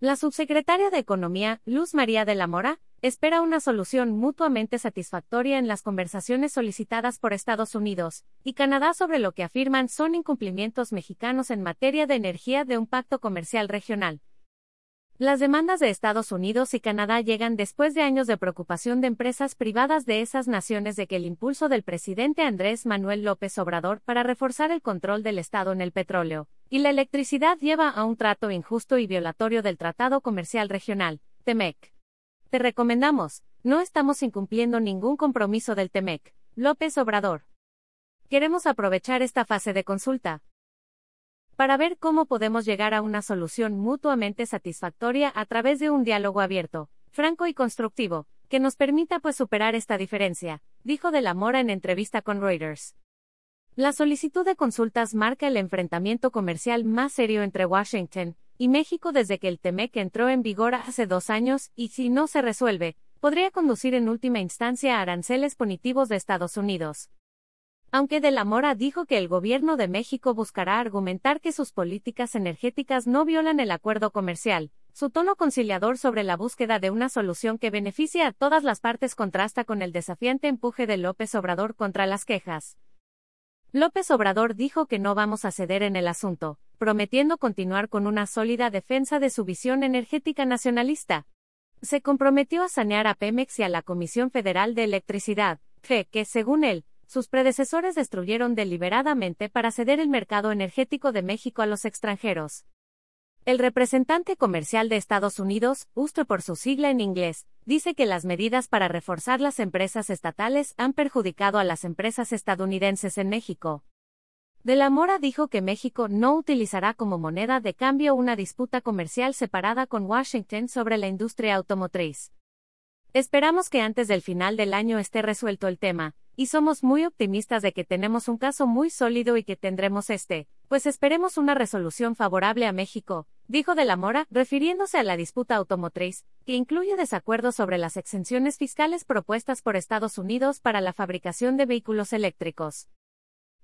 La subsecretaria de Economía, Luz María de la Mora, espera una solución mutuamente satisfactoria en las conversaciones solicitadas por Estados Unidos y Canadá sobre lo que afirman son incumplimientos mexicanos en materia de energía de un pacto comercial regional. Las demandas de Estados Unidos y Canadá llegan después de años de preocupación de empresas privadas de esas naciones de que el impulso del presidente Andrés Manuel López Obrador para reforzar el control del Estado en el petróleo y la electricidad lleva a un trato injusto y violatorio del Tratado Comercial Regional, TEMEC. Te recomendamos, no estamos incumpliendo ningún compromiso del TEMEC, López Obrador. Queremos aprovechar esta fase de consulta para ver cómo podemos llegar a una solución mutuamente satisfactoria a través de un diálogo abierto, franco y constructivo, que nos permita pues superar esta diferencia, dijo De la Mora en entrevista con Reuters. La solicitud de consultas marca el enfrentamiento comercial más serio entre Washington y México desde que el TEMEC entró en vigor hace dos años y si no se resuelve, podría conducir en última instancia a aranceles punitivos de Estados Unidos. Aunque De la Mora dijo que el gobierno de México buscará argumentar que sus políticas energéticas no violan el acuerdo comercial, su tono conciliador sobre la búsqueda de una solución que beneficie a todas las partes contrasta con el desafiante empuje de López Obrador contra las quejas. López Obrador dijo que no vamos a ceder en el asunto, prometiendo continuar con una sólida defensa de su visión energética nacionalista. Se comprometió a sanear a Pemex y a la Comisión Federal de Electricidad, que, según él, sus predecesores destruyeron deliberadamente para ceder el mercado energético de México a los extranjeros. El representante comercial de Estados Unidos, USTRO por su sigla en inglés, dice que las medidas para reforzar las empresas estatales han perjudicado a las empresas estadounidenses en México. De la Mora dijo que México no utilizará como moneda de cambio una disputa comercial separada con Washington sobre la industria automotriz. Esperamos que antes del final del año esté resuelto el tema, y somos muy optimistas de que tenemos un caso muy sólido y que tendremos este, pues esperemos una resolución favorable a México, dijo de la Mora, refiriéndose a la disputa automotriz, que incluye desacuerdos sobre las exenciones fiscales propuestas por Estados Unidos para la fabricación de vehículos eléctricos.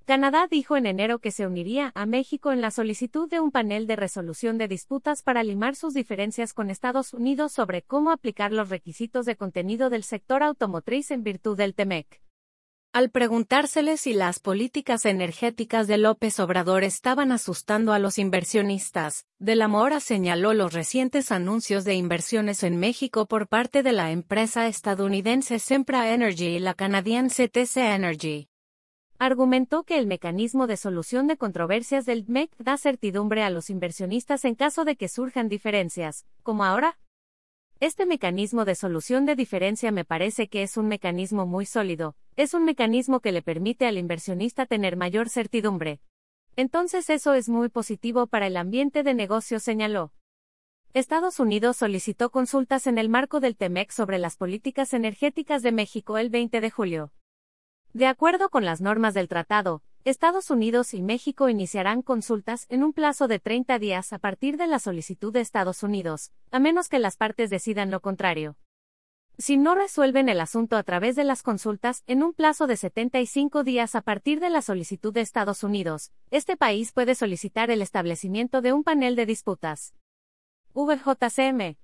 Canadá dijo en enero que se uniría a México en la solicitud de un panel de resolución de disputas para limar sus diferencias con Estados Unidos sobre cómo aplicar los requisitos de contenido del sector automotriz en virtud del TEMEC. Al preguntársele si las políticas energéticas de López Obrador estaban asustando a los inversionistas, De la Mora señaló los recientes anuncios de inversiones en México por parte de la empresa estadounidense Sempra Energy y la canadiense TC Energy. Argumentó que el mecanismo de solución de controversias del MEC da certidumbre a los inversionistas en caso de que surjan diferencias, como ahora, este mecanismo de solución de diferencia me parece que es un mecanismo muy sólido, es un mecanismo que le permite al inversionista tener mayor certidumbre. Entonces eso es muy positivo para el ambiente de negocio, señaló. Estados Unidos solicitó consultas en el marco del TEMEC sobre las políticas energéticas de México el 20 de julio. De acuerdo con las normas del tratado, Estados Unidos y México iniciarán consultas en un plazo de 30 días a partir de la solicitud de Estados Unidos, a menos que las partes decidan lo contrario. Si no resuelven el asunto a través de las consultas en un plazo de 75 días a partir de la solicitud de Estados Unidos, este país puede solicitar el establecimiento de un panel de disputas. VJCM